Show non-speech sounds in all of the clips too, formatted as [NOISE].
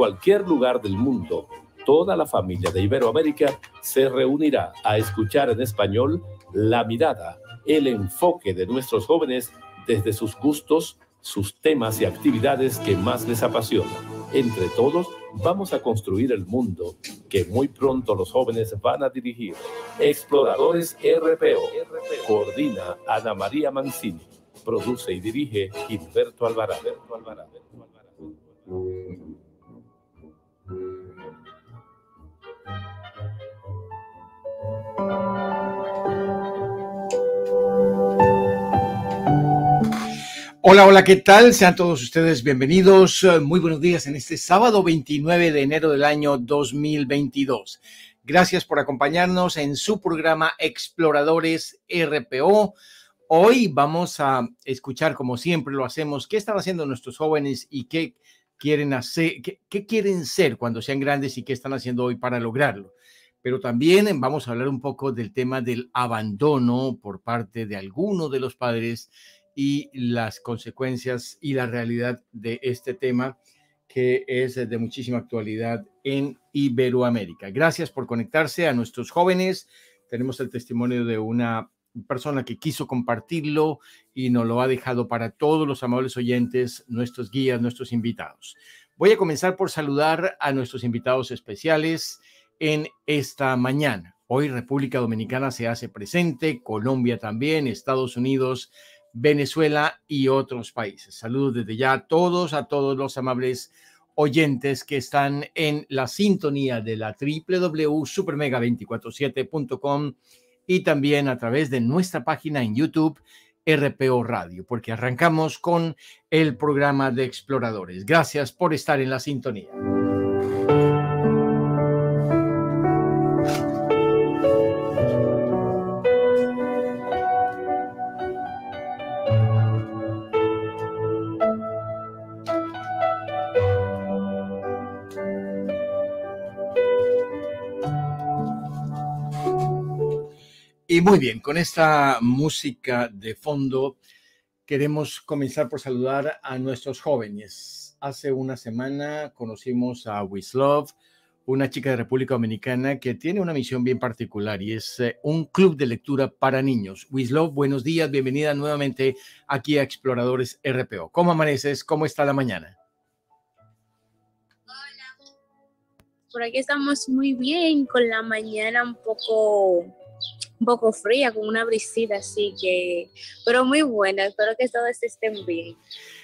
cualquier lugar del mundo, toda la familia de Iberoamérica se reunirá a escuchar en español la mirada, el enfoque de nuestros jóvenes desde sus gustos, sus temas y actividades que más les apasionan. Entre todos, vamos a construir el mundo que muy pronto los jóvenes van a dirigir. Exploradores RPO. Coordina Ana María Mancini. Produce y dirige Gilberto Alvarado. Hola, hola, ¿qué tal? Sean todos ustedes bienvenidos. Muy buenos días en este sábado 29 de enero del año 2022. Gracias por acompañarnos en su programa Exploradores RPO. Hoy vamos a escuchar, como siempre lo hacemos, qué están haciendo nuestros jóvenes y qué quieren hacer, qué, quieren ser cuando sean grandes y qué están haciendo hoy para lograrlo pero también vamos a hablar un poco del tema del abandono por parte de algunos de los padres y las consecuencias y la realidad de este tema que es de muchísima actualidad en Iberoamérica. Gracias por conectarse a nuestros jóvenes. Tenemos el testimonio de una persona que quiso compartirlo y nos lo ha dejado para todos los amables oyentes, nuestros guías, nuestros invitados. Voy a comenzar por saludar a nuestros invitados especiales en esta mañana. Hoy República Dominicana se hace presente, Colombia también, Estados Unidos, Venezuela y otros países. Saludos desde ya a todos, a todos los amables oyentes que están en la sintonía de la www.supermega247.com y también a través de nuestra página en YouTube RPO Radio, porque arrancamos con el programa de exploradores. Gracias por estar en la sintonía. Muy bien, con esta música de fondo queremos comenzar por saludar a nuestros jóvenes. Hace una semana conocimos a Wislove, una chica de República Dominicana que tiene una misión bien particular y es eh, un club de lectura para niños. Wislove, buenos días, bienvenida nuevamente aquí a Exploradores RPO. ¿Cómo amaneces? ¿Cómo está la mañana? Hola. Por aquí estamos muy bien, con la mañana un poco un poco fría, con una brisita así que, pero muy buena. Espero que todos estén bien.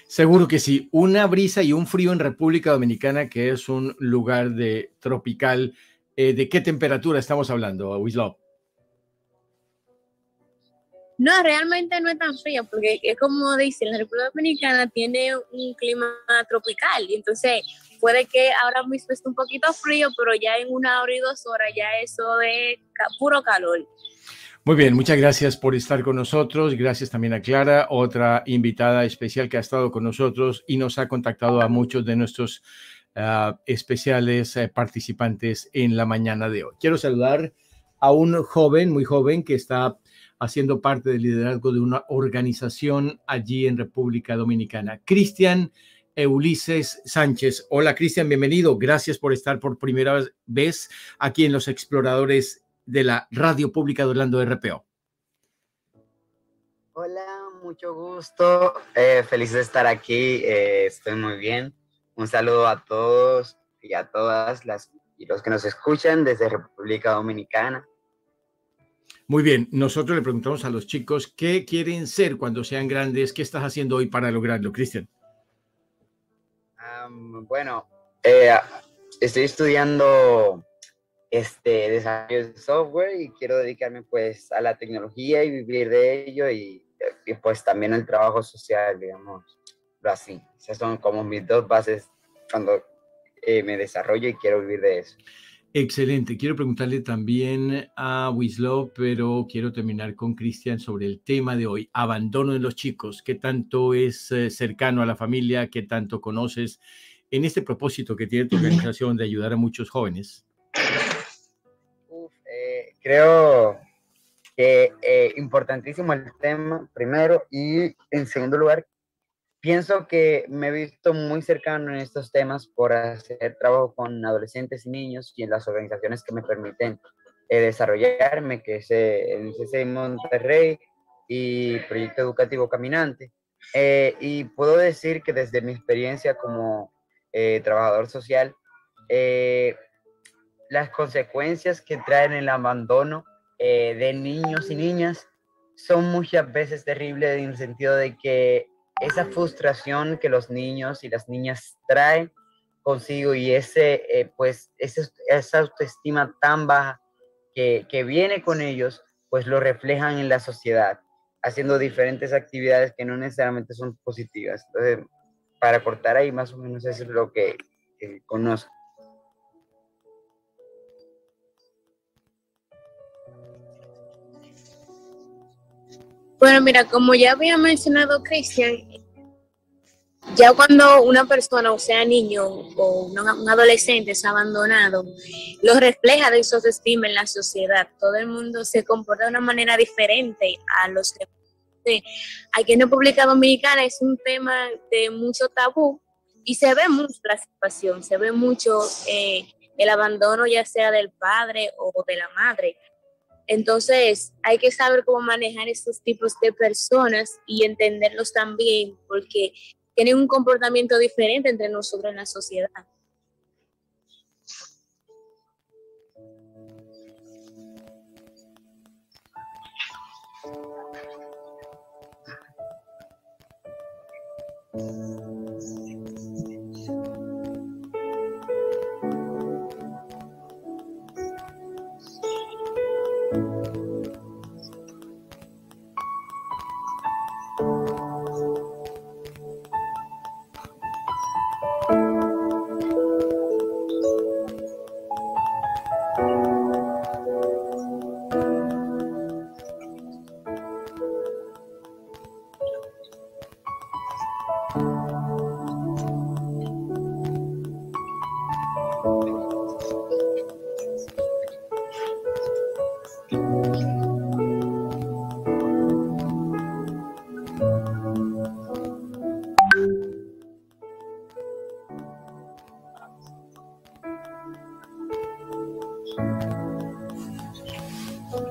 Seguro que sí. Una brisa y un frío en República Dominicana, que es un lugar de tropical. Eh, ¿De qué temperatura estamos hablando, Wislaw? No, realmente no es tan frío, porque es como dicen, la República Dominicana tiene un clima tropical, y entonces puede que ahora mismo esté un poquito frío, pero ya en una hora y dos horas ya eso es puro calor. Muy bien, muchas gracias por estar con nosotros. Gracias también a Clara, otra invitada especial que ha estado con nosotros y nos ha contactado a muchos de nuestros ah, especiales eh, participantes en la mañana de hoy. Quiero saludar a un joven, muy joven, que está haciendo parte del liderazgo de una organización allí en República Dominicana. Cristian Ulises Sánchez. Hola Cristian, bienvenido. Gracias por estar por primera vez aquí en Los Exploradores de la Radio Pública de Orlando RPO. Hola, mucho gusto. Eh, feliz de estar aquí. Eh, estoy muy bien. Un saludo a todos y a todas las y los que nos escuchan desde República Dominicana. Muy bien, nosotros le preguntamos a los chicos qué quieren ser cuando sean grandes, qué estás haciendo hoy para lograrlo, Cristian. bueno, eh, estoy estudiando este desarrollo de software y quiero dedicarme pues a la tecnología y vivir de ello y, pues también el trabajo social, digamos, así. Esas son como mis dos bases cuando eh, me desarrollo y quiero vivir de eso. Excelente. Quiero preguntarle también a Wislaw, pero quiero terminar con Cristian sobre el tema de hoy, abandono de los chicos. ¿Qué tanto es eh, cercano a la familia? ¿Qué tanto conoces en este propósito que tiene tu organización de ayudar a muchos jóvenes? Creo que eh, importantísimo el tema, primero, y en segundo lugar, pienso que me he visto muy cercano en estos temas por hacer trabajo con adolescentes y niños y en las organizaciones que me permiten eh, desarrollarme, que es eh, el CC Monterrey y Proyecto Educativo Caminante. Eh, y puedo decir que desde mi experiencia como trabajador social, las consecuencias que traen el abandono de niños y niñas son muchas veces terribles en el sentido de que esa frustración que los niños y las niñas traen consigo y ese, eh, pues, esa autoestima tan baja que, que viene con ellos, pues lo reflejan en la sociedad, haciendo diferentes actividades que no necesariamente son positivas. Entonces, para cortar ahí, más o menos eso es lo que conozco. Bueno, mira, como ya había mencionado Cristian, ya cuando una persona, o sea, niño o un adolescente es abandonado, lo refleja de su estima en la sociedad. Todo el mundo se comporta de una manera diferente a los demás. Aquí en República Dominicana es un tema de mucho tabú y se ve mucho la situación, se ve mucho eh, el abandono ya sea del padre o de la madre. Entonces, hay que saber cómo manejar estos tipos de personas y entenderlos también, porque tienen un comportamiento diferente entre nosotros en la sociedad.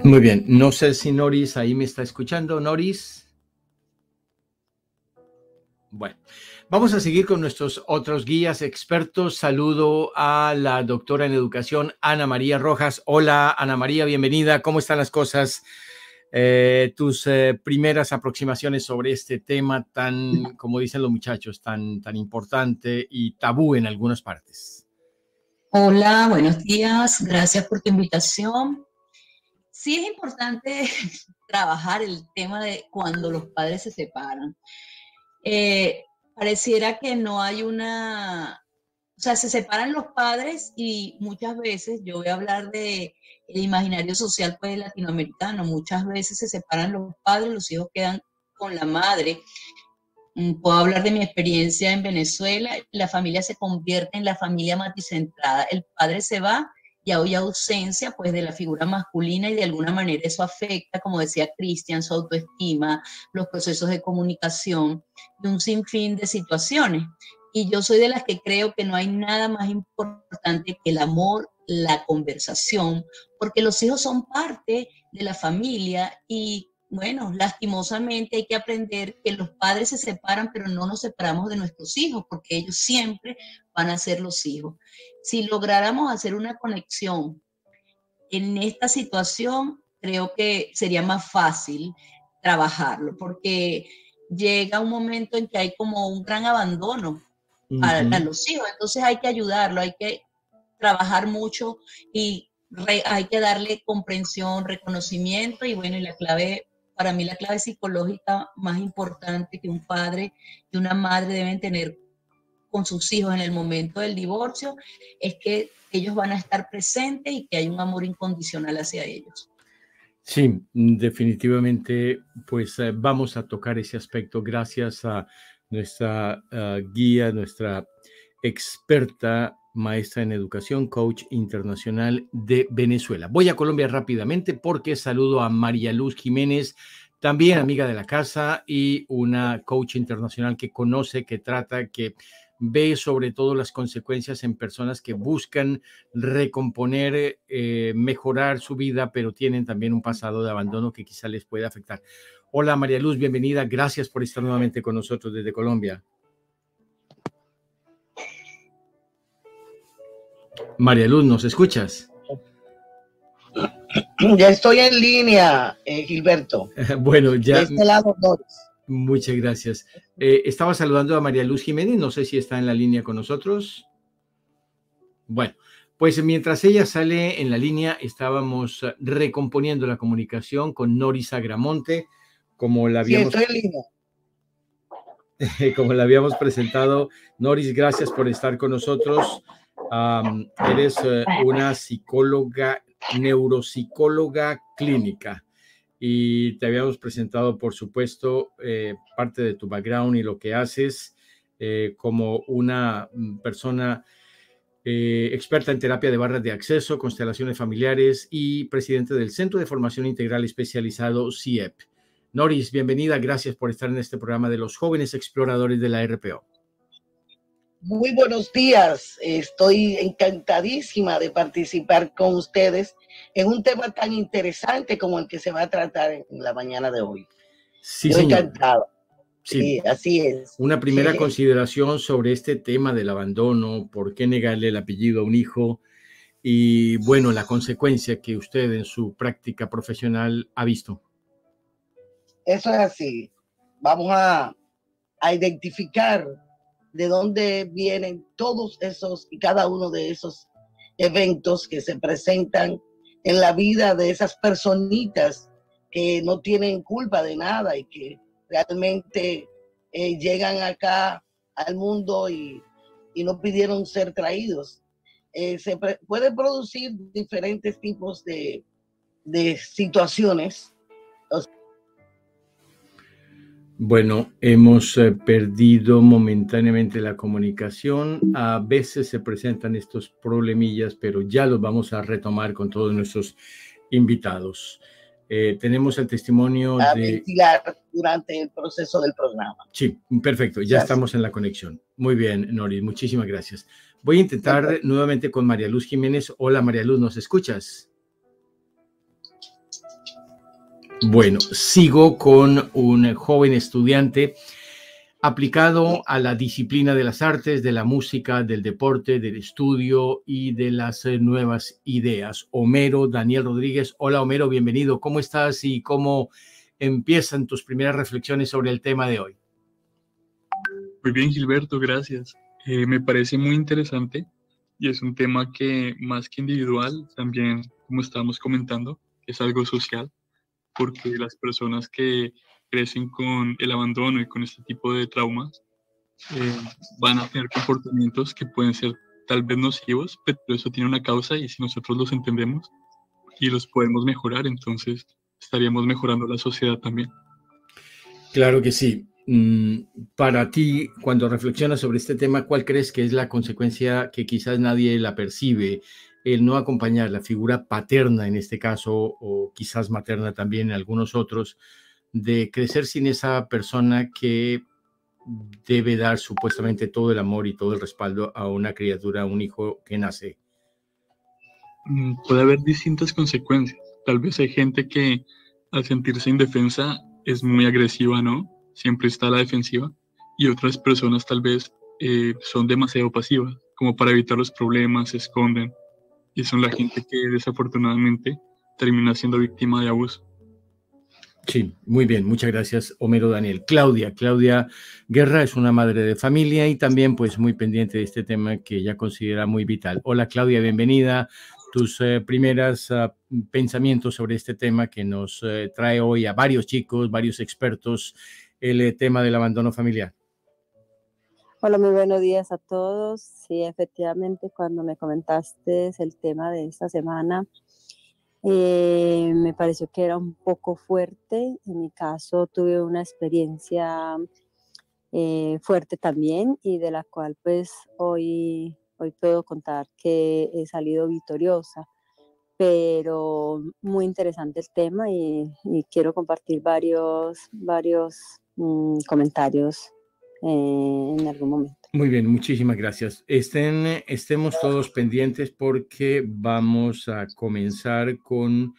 Muy bien, no sé si Noris ahí me está escuchando. Noris. Bueno, vamos a seguir con nuestros otros guías expertos. Saludo a la doctora en educación, Ana María Rojas. Hola, Ana María, bienvenida. ¿Cómo están las cosas? Eh, tus eh, primeras aproximaciones sobre este tema tan, como dicen los muchachos, tan, tan importante y tabú en algunas partes. Hola, buenos días. Gracias por tu invitación sí es importante [LAUGHS] trabajar el tema de cuando los padres se separan. Eh, pareciera que no hay una, o sea, se separan los padres y muchas veces, yo voy a hablar de el imaginario social pues latinoamericano, muchas veces se separan los padres, los hijos quedan con la madre. Mm, puedo hablar de mi experiencia en Venezuela, la familia se convierte en la familia maticentrada, el padre se va y hay ausencia pues de la figura masculina y de alguna manera eso afecta, como decía Cristian, su autoestima, los procesos de comunicación y un sinfín de situaciones. Y yo soy de las que creo que no hay nada más importante que el amor, la conversación, porque los hijos son parte de la familia y bueno, lastimosamente hay que aprender que los padres se separan, pero no nos separamos de nuestros hijos, porque ellos siempre van a ser los hijos. Si lográramos hacer una conexión en esta situación, creo que sería más fácil trabajarlo, porque llega un momento en que hay como un gran abandono a, los hijos, entonces hay que ayudarlo, hay que trabajar mucho y hay que darle comprensión, reconocimiento y bueno, y la clave para mí la clave psicológica más importante que un padre y una madre deben tener con sus hijos en el momento del divorcio es que ellos van a estar presentes y que hay un amor incondicional hacia ellos. Sí, definitivamente, pues eh, vamos a tocar ese aspecto gracias a nuestra eh, guía, nuestra experta maestra en educación, coach internacional de Venezuela. Voy a Colombia rápidamente porque saludo a María Luz Jiménez también amiga de la casa y una coach internacional que conoce, que trata, que ve sobre todo las consecuencias en personas que buscan recomponer, eh, mejorar su vida, pero tienen también un pasado de abandono que quizá les pueda afectar. Hola María Luz, bienvenida. Gracias por estar nuevamente con nosotros desde Colombia. María Luz, ¿nos escuchas? Ya estoy en línea, eh, Gilberto. [LAUGHS] bueno, ya. De este lado, Muchas gracias. Eh, estaba saludando a María Luz Jiménez, no sé si está en la línea con nosotros. Bueno, pues mientras ella sale en la línea, estábamos recomponiendo la comunicación con Noris Agramonte, como la habíamos, sí, estoy en línea. [LAUGHS] como la habíamos presentado. Noris, gracias por estar con nosotros. eres eh, una psicóloga, neuropsicóloga clínica y te habíamos presentado, por supuesto, eh, parte de tu background y lo que haces eh, como una mm, persona eh, experta en terapia de barras de acceso, constelaciones familiares y presidente del Centro de Formación Integral Especializado CIEP. Noris, bienvenida, gracias por estar en este programa de los jóvenes exploradores de la RPO. Muy buenos días, estoy encantadísima de participar con ustedes en un tema tan interesante como el que se va a tratar en la mañana de hoy. Sí, señor. Encantado. Sí. así es. Una primera consideración sobre este tema del abandono, por qué negarle el apellido a un hijo y, bueno, la consecuencia que usted en su práctica profesional ha visto. Eso es así. Vamos a, a identificar de dónde vienen todos esos y cada uno de esos eventos que se presentan en la vida de esas personitas que no tienen culpa de nada y que realmente eh, llegan acá al mundo y, no pidieron ser traídos. Eh, se puede producir diferentes tipos de, de situaciones bueno, hemos eh, perdido momentáneamente la comunicación. A veces se presentan estos problemillas, pero ya los vamos a retomar con todos nuestros invitados. Eh, tenemos el testimonio a de... durante el proceso del programa. Sí, perfecto, ya estamos en la conexión. Muy bien, Nori, muchísimas gracias. Voy a intentar nuevamente con María Luz Jiménez. Hola, María Luz, ¿nos escuchas? Bueno, sigo con un joven estudiante aplicado a la disciplina de las artes, de la música, del deporte, del estudio y de las eh, nuevas ideas. Homero Daniel Rodríguez. Hola Homero, bienvenido. ¿Cómo estás y cómo empiezan tus primeras reflexiones sobre el tema de hoy? Muy bien, Gilberto, gracias. Eh, me parece muy interesante y es un tema que más que individual, también, como estábamos comentando, es algo social porque las personas que crecen con el abandono y con este tipo de traumas eh, van a tener comportamientos que pueden ser tal vez nocivos, pero eso tiene una causa y si nosotros los entendemos y los podemos mejorar, entonces estaríamos mejorando la sociedad también. Claro que sí. Mm, para ti, cuando reflexionas sobre este tema, ¿cuál crees que es la consecuencia que quizás nadie la percibe el no acompañar la figura paterna en este caso, o quizás materna también en algunos otros, de crecer sin esa persona que debe dar supuestamente todo el amor y todo el respaldo a una criatura, a un hijo que nace? Mm, puede haber distintas consecuencias. Tal vez hay gente que al sentirse indefensa es muy agresiva, ¿no? Siempre está a la defensiva. Y otras personas tal vez eh, son demasiado pasivas, como para evitar los problemas, se esconden y son la gente que desafortunadamente termina siendo víctima de abuso. Sí, muy bien, muchas gracias, Homero Daniel. Claudia, Claudia Guerra es una madre de familia y también pues muy pendiente de este tema que ella considera muy vital. Hola Claudia, bienvenida. Tus eh, primeros ah, pensamientos sobre este tema que nos eh, trae hoy a varios chicos, varios expertos, el eh, tema del abandono familiar. Hola, muy buenos días a todos. Sí, efectivamente, cuando me comentaste el tema de esta semana, eh, me pareció que era un poco fuerte. En mi caso, tuve una experiencia eh, fuerte también y de la cual pues hoy, hoy puedo contar que he salido victoriosa. pero muy interesante el tema y, quiero compartir varios, varios mm, comentarios eh, en algún momento. Muy bien, muchísimas gracias. Estén, estemos todos pendientes porque vamos a comenzar con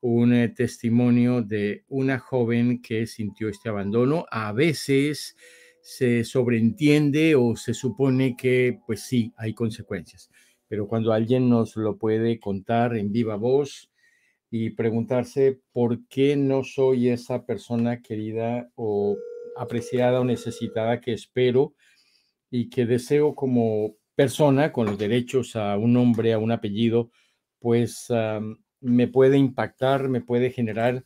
un eh, testimonio de una joven que sintió este abandono. A veces se sobreentiende o se supone que, pues sí, hay consecuencias, pero cuando alguien nos lo puede contar en viva voz y preguntarse por qué no soy esa persona querida o apreciada o necesitada que espero y que deseo como persona con los derechos a un nombre, a un apellido, pues me puede impactar, me puede generar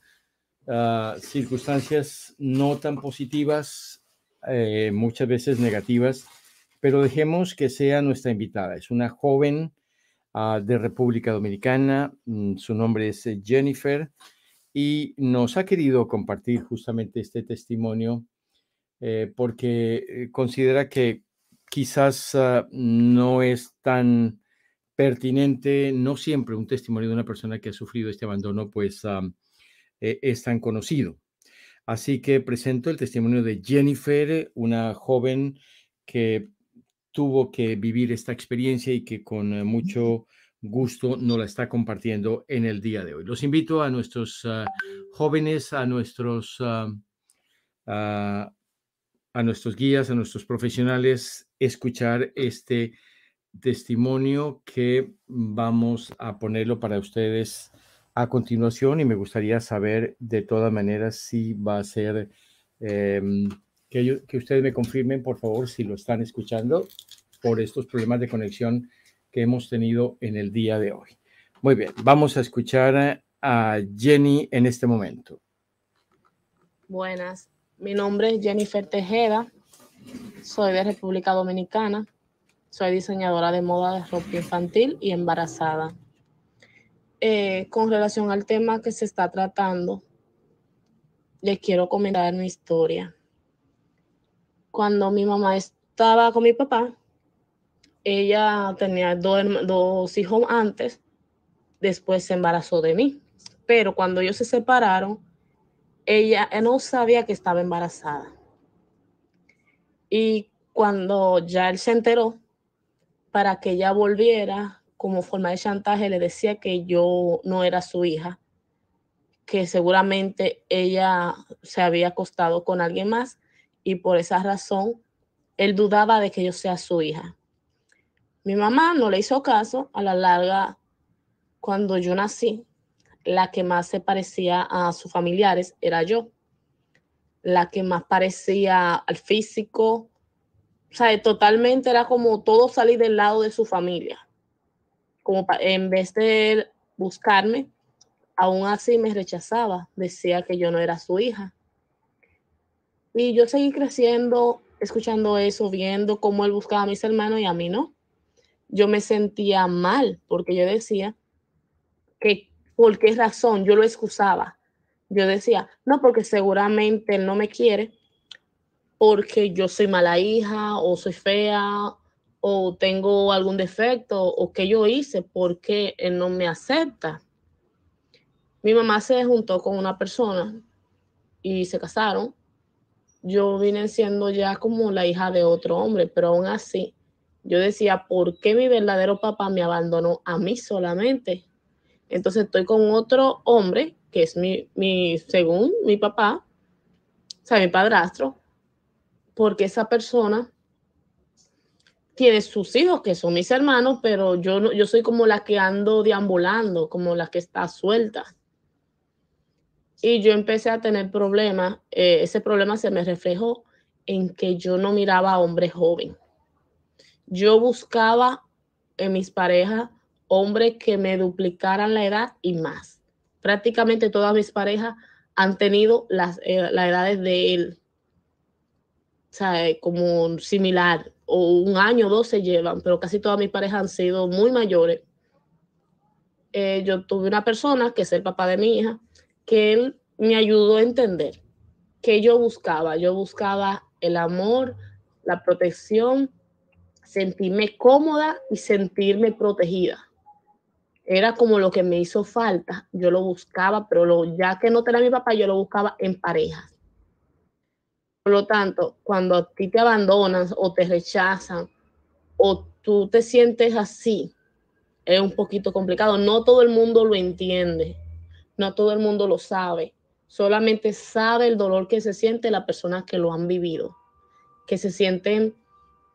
ah, circunstancias no tan positivas, eh, muchas veces negativas, pero dejemos que sea nuestra invitada. Es una joven ah, de República Dominicana, mm, su nombre es eh, Jennifer, y nos ha querido compartir justamente este testimonio eh, porque considera que quizás ah, no es tan pertinente, no siempre un testimonio de una persona que ha sufrido este abandono, pues e, es tan conocido. Así que presento el testimonio de Jennifer, una joven que tuvo que vivir esta experiencia y que con eh, mucho gusto nos la está compartiendo en el día de hoy. Los invito a nuestros ah, jóvenes, a nuestros, ah, a nuestros guías, a nuestros profesionales, escuchar este testimonio que vamos a ponerlo para ustedes a continuación y me gustaría saber de todas maneras si va a ser em, que, que ustedes me confirmen, por favor, si lo están escuchando por estos problemas de conexión que hemos tenido en el día de hoy. Muy bien, vamos a escuchar a Jenny en este momento. Buenas, mi nombre es Jennifer Tejeda, soy de República Dominicana. Soy diseñadora de moda de ropa infantil y embarazada. Eh, con relación al tema que se está tratando, les quiero comentar mi historia. Cuando mi mamá estaba con mi papá, ella tenía dos, dos hijos antes, después se embarazó de mí. Pero cuando ellos se separaron, ella no sabía que estaba embarazada. Y cuando ya él se enteró, para que ella volviera como forma de chantaje, le decía que yo no era su hija, que seguramente ella se había acostado con alguien más y por esa razón él dudaba de que yo sea su hija. Mi mamá no le hizo caso, a la larga, cuando yo nací, la que más se parecía a sus familiares era yo, la que más parecía al físico, o sea, totalmente era como todo salir del lado de su familia. Como en vez de buscarme, aún así me rechazaba, decía que yo no era su hija. Y yo seguí creciendo, escuchando eso, viendo cómo él buscaba a mis hermanos y a mí no. Yo me sentía mal porque yo decía que por qué razón yo lo excusaba. Yo decía, no, porque seguramente él no me quiere porque yo soy mala hija o soy fea o tengo algún defecto o que yo hice porque él no me acepta. Mi mamá se juntó con una persona y se casaron. Yo vine siendo ya como la hija de otro hombre, pero aún así yo decía, ¿por qué mi verdadero papá me abandonó a mí solamente? Entonces estoy con otro hombre, que es mi, mi según mi papá, o sea, mi padrastro, porque esa persona tiene sus hijos, que son mis hermanos, pero yo, no, yo soy como la que ando deambulando, como la que está suelta. Y yo empecé a tener problemas. Eh, ese problema se me reflejó en que yo no miraba a hombres jóvenes. Yo buscaba en mis parejas hombres que me duplicaran la edad y más. Prácticamente todas mis parejas han tenido las, eh, las edades de él sea, como similar, o un año o dos se llevan, pero casi todas mis parejas han sido muy mayores. Eh, yo tuve una persona, que es el papá de mi hija, que él me ayudó a entender que yo buscaba. Yo buscaba el amor, la protección, sentirme cómoda y sentirme protegida. Era como lo que me hizo falta. Yo lo buscaba, pero lo, ya que no tenía mi papá, yo lo buscaba en parejas. Por lo tanto, cuando a ti te abandonan o te rechazan o tú te sientes así, es un poquito complicado. No todo el mundo lo entiende, no todo el mundo lo sabe. Solamente sabe el dolor que se siente las personas que lo han vivido, que se sienten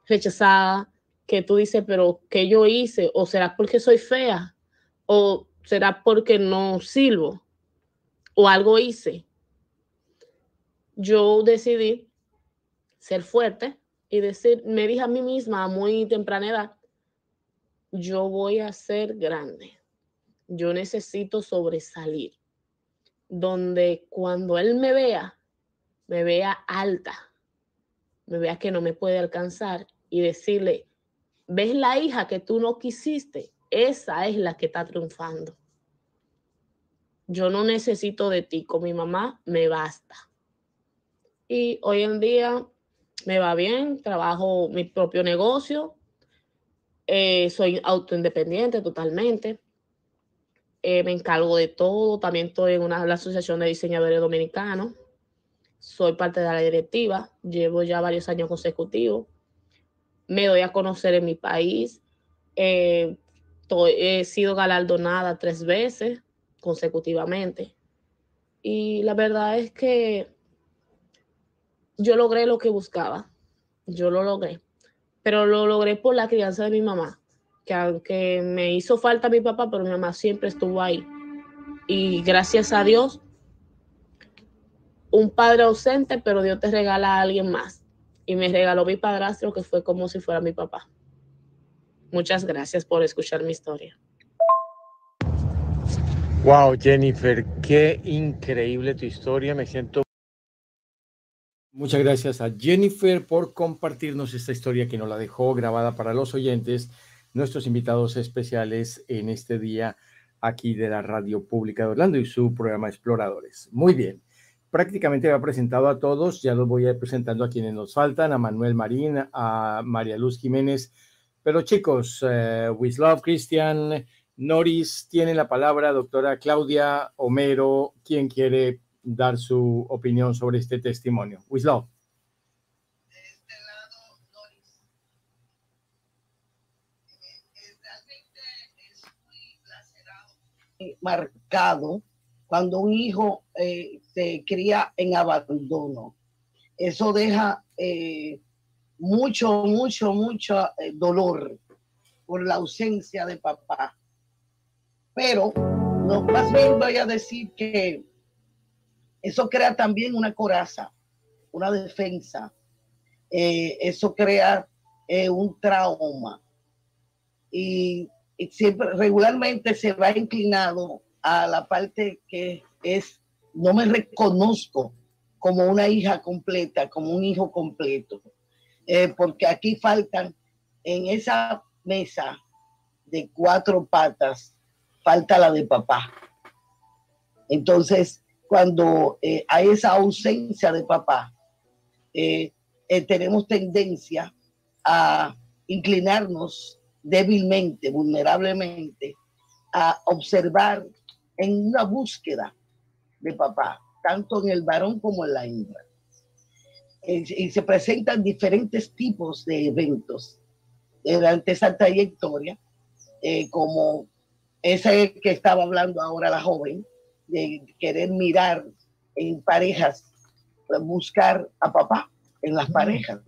rechazadas, que tú dices, pero ¿qué yo hice? ¿O será porque soy fea? ¿O será porque no sirvo? ¿O algo hice? Yo decidí ser fuerte y decir, me dije a mí misma a muy temprana edad, yo voy a ser grande. Yo necesito sobresalir. Donde cuando él me vea, me vea alta, me vea que no me puede alcanzar y decirle, ¿ves la hija que tú no quisiste? Esa es la que está triunfando. Yo no necesito de ti, con mi mamá me basta. Y hoy en día me va bien, trabajo mi propio negocio, eh, soy autoindependiente totalmente. Eh, me encargo de todo. También estoy en una, la Asociación de Diseñadores Dominicanos. Soy parte de la directiva. Llevo ya varios años consecutivos. Me doy a conocer en mi país. Eh, he sido galardonada tres veces consecutivamente. Y la verdad es que yo logré lo que buscaba. Yo lo logré pero lo logré por la crianza de mi mamá, que aunque me hizo falta mi papá, pero mi mamá siempre estuvo ahí. Y gracias a Dios, un padre ausente, pero Dios te regala a alguien más. Y me regaló mi padrastro, que fue como si fuera mi papá. Muchas gracias por escuchar mi historia. Wow, Jennifer, qué increíble tu historia. Me siento Muchas gracias a Jennifer por compartirnos esta historia que nos la dejó grabada para los oyentes, nuestros invitados especiales en este día aquí de la Radio Pública de Orlando y su programa Exploradores. Muy bien, prácticamente ha presentado a todos, ya los voy a ir presentando a quienes nos faltan, a Manuel Marín, a María Luz Jiménez, pero chicos, uh, Wislov, Cristian, Noris, tiene la palabra, doctora Claudia Homero, quien quiere dar su opinión sobre este testimonio. Wislaw. marcado cuando un hijo eh, se cría en abandono. Eso deja eh, mucho, mucho, mucho eh, dolor por la ausencia de papá. Pero no, más bien voy a decir que eso crea también una coraza, una defensa. Eh, eso crea eh, un trauma. Y, siempre, regularmente se va inclinado a la parte que es, no me reconozco como una hija completa, como un hijo completo. Eh, porque aquí faltan en esa mesa de cuatro patas, falta la de papá. Entonces, cuando eh, hay esa ausencia de papá, eh, tenemos tendencia a inclinarnos débilmente, vulnerablemente, a observar en una búsqueda de papá, tanto en el varón como en la hembra. Y se presentan diferentes tipos de eventos durante esa trayectoria, como ese que estaba hablando ahora la joven, de querer mirar en parejas, buscar a papá en las parejas.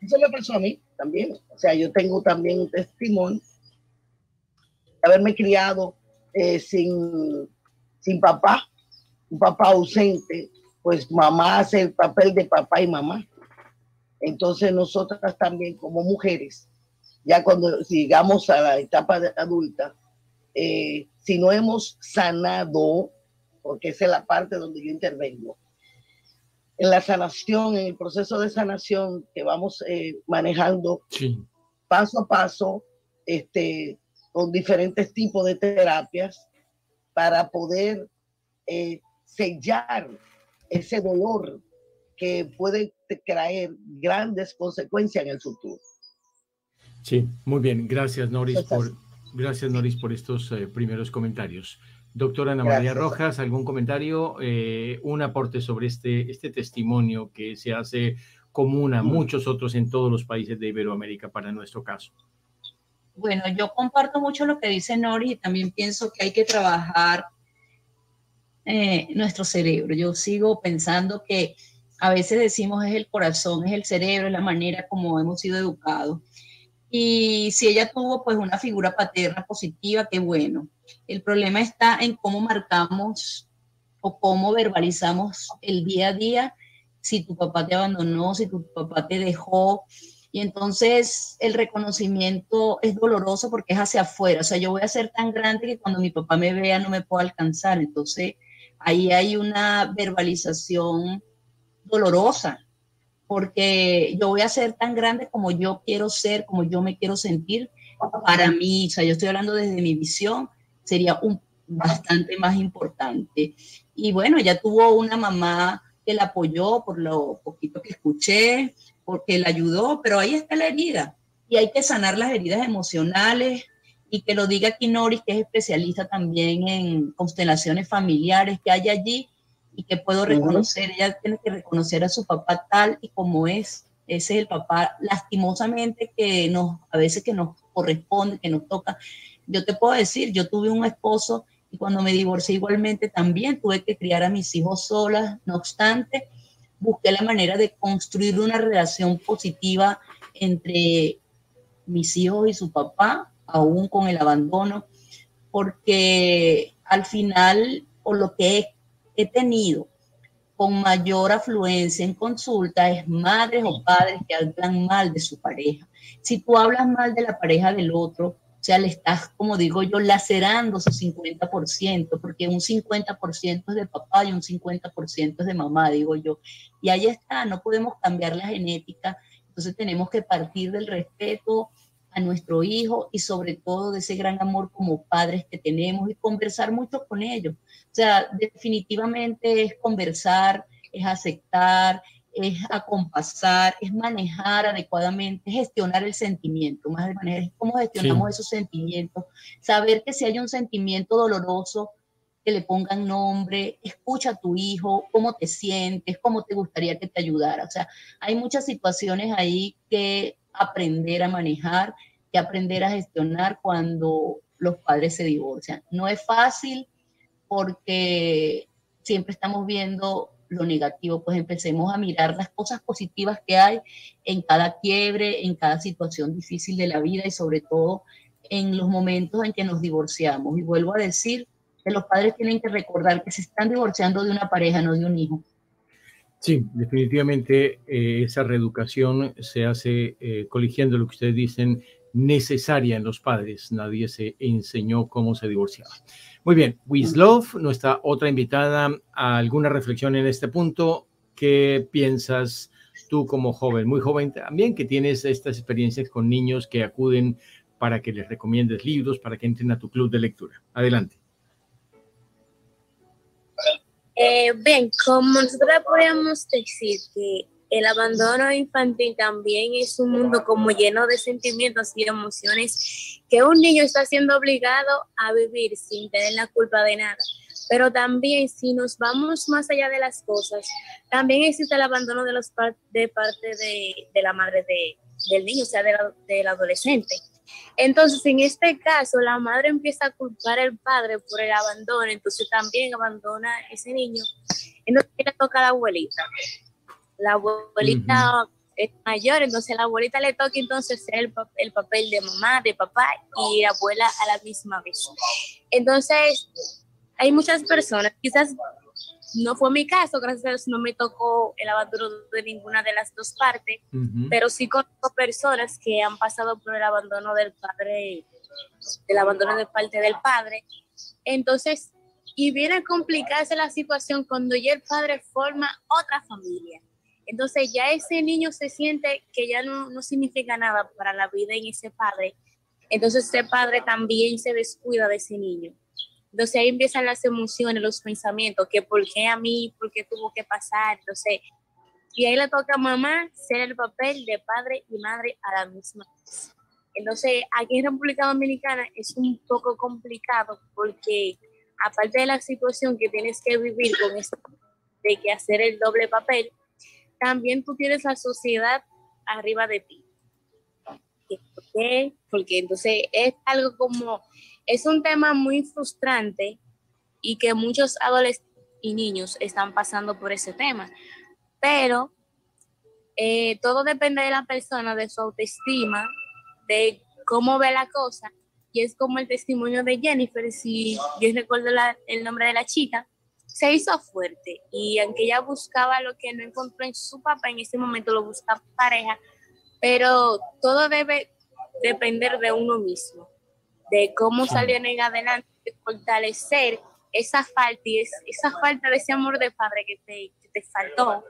Eso me pasó a mí también. O sea, yo tengo también un testimonio de haberme criado eh, sin, sin papá, un papá ausente, pues mamá hace el papel de papá y mamá. Entonces nosotras también como mujeres, ya cuando llegamos a la etapa de adulta, eh, si no hemos sanado, porque esa es la parte donde yo intervengo, en la sanación, en el proceso de sanación que vamos eh, manejando paso a paso, este, con diferentes tipos de terapias, para poder eh, sellar ese dolor que puede traer grandes consecuencias en el futuro. Sí, muy bien. Gracias, Noris, por, Gracias, Noris, por estos eh, primeros comentarios. Doctora Ana María Rojas, ¿algún comentario? Eh, un aporte sobre este, este testimonio que se hace común a muchos otros en todos los países de Iberoamérica para nuestro caso. Bueno, yo comparto mucho lo que dice Nori y también pienso que hay que trabajar eh, nuestro cerebro. Yo sigo pensando que a veces decimos es el corazón, es el cerebro, es la manera como hemos sido educados. Y si ella tuvo pues una figura paterna positiva, qué bueno. El problema está en cómo marcamos o cómo verbalizamos el día a día si tu papá te abandonó, si tu papá te dejó. Y entonces el reconocimiento es doloroso porque es hacia afuera. O sea, yo voy a ser tan grande que cuando mi papá me vea no me puedo alcanzar. Entonces ahí hay una verbalización dolorosa porque yo voy a ser tan grande como yo quiero ser, como yo me quiero sentir. Para mí, o sea, yo estoy hablando desde mi visión, sería un bastante más importante. Y bueno, ya tuvo una mamá que la apoyó por lo poquito que escuché, porque la ayudó, pero ahí está la herida. Y hay que sanar las heridas emocionales y que lo diga Noris, que es especialista también en constelaciones familiares que hay allí y que puedo reconocer, ella tiene que reconocer a su papá tal y como es. Ese es el papá, lastimosamente, que nos, a veces que nos corresponde, que nos toca. Yo te puedo decir, yo tuve un esposo y cuando me divorcié igualmente también tuve que criar a mis hijos solas. No obstante, busqué la manera de construir una relación positiva entre mis hijos y su papá, aún con el abandono, porque al final, o lo que he tenido con mayor afluencia en consulta es madres o padres que hablan mal de su pareja. Si tú hablas mal de la pareja del otro, o sea, le estás, como digo yo, lacerando su 50%, porque un 50% es de papá y un 50% es de mamá, digo yo. Y ahí está, no podemos cambiar la genética, entonces tenemos que partir del respeto a nuestro hijo y sobre todo de ese gran amor como padres que tenemos y conversar mucho con ellos. O sea, definitivamente es conversar, es aceptar, es acompasar, es manejar adecuadamente, gestionar el sentimiento, más de manera, cómo gestionamos esos sentimientos, saber que si hay un sentimiento doloroso, que le pongan nombre, escucha a tu hijo, cómo te sientes, cómo te gustaría que te ayudara. O sea, hay muchas situaciones ahí que aprender a manejar, que aprender a gestionar cuando los padres se divorcian. No es fácil porque siempre estamos viendo lo negativo, pues empecemos a mirar las cosas positivas que hay en cada quiebre, en cada situación difícil de la vida y sobre todo en los momentos en que nos divorciamos. Y vuelvo a decir que los padres tienen que recordar que se están divorciando de una pareja, no de un hijo. Sí, definitivamente eh, esa reeducación se hace eh, coligiendo lo que ustedes dicen necesaria en los padres. Nadie se enseñó cómo se divorciaba. Muy bien, Love, nuestra otra invitada, ¿alguna reflexión en este punto? ¿Qué piensas tú como joven, muy joven también, que tienes estas experiencias con niños que acuden para que les recomiendes libros, para que entren a tu club de lectura? Adelante. Eh, bien, como nosotros podríamos decir que el abandono infantil también es un mundo como lleno de sentimientos y emociones que un niño está siendo obligado a vivir sin tener la culpa de nada. Pero también si nos vamos más allá de las cosas, también existe el abandono de, los de parte de, la madre del niño, o sea, del adolescente. Entonces, en este caso, la madre empieza a culpar al padre por el abandono, entonces también abandona a ese niño. Entonces le toca a la abuelita la abuelita es mayor, entonces la abuelita le toca entonces ser el, el, papel de mamá, de papá y abuela a la misma vez. Entonces, hay muchas personas, quizás no fue mi caso, gracias a Dios no me tocó el abandono de ninguna de las dos partes, pero sí conozco personas que han pasado por el abandono del padre, el abandono de parte del padre. Entonces, y viene a complicarse la situación cuando ya el padre forma otra familia. Entonces ya ese niño se siente que ya no, no significa nada para la vida en ese padre. Entonces ese padre también se descuida de ese niño. Entonces ahí empiezan las emociones, los pensamientos, que por qué a mí, por qué tuvo que pasar. Entonces, y ahí le toca a mamá ser el papel de padre y madre a la misma. Entonces, aquí en República Dominicana es un poco complicado porque aparte de la situación que tienes que vivir con esto de que hacer el doble papel, también tú tienes la sociedad arriba de ti. ¿Por qué? Porque entonces es algo como, es un tema muy frustrante y que muchos adolescentes y niños están pasando por ese tema. Pero eh, todo depende de la persona, de su autoestima, de cómo ve la cosa. Y es como el testimonio de Jennifer, si yo recuerdo el nombre de la chica, se hizo fuerte. Y aunque ella buscaba lo que no encontró en su papá, en ese momento lo buscaba pareja, pero todo debe depender de uno mismo, de cómo salir en adelante, de fortalecer esa falta y esa falta de ese amor de padre que te, que te faltó,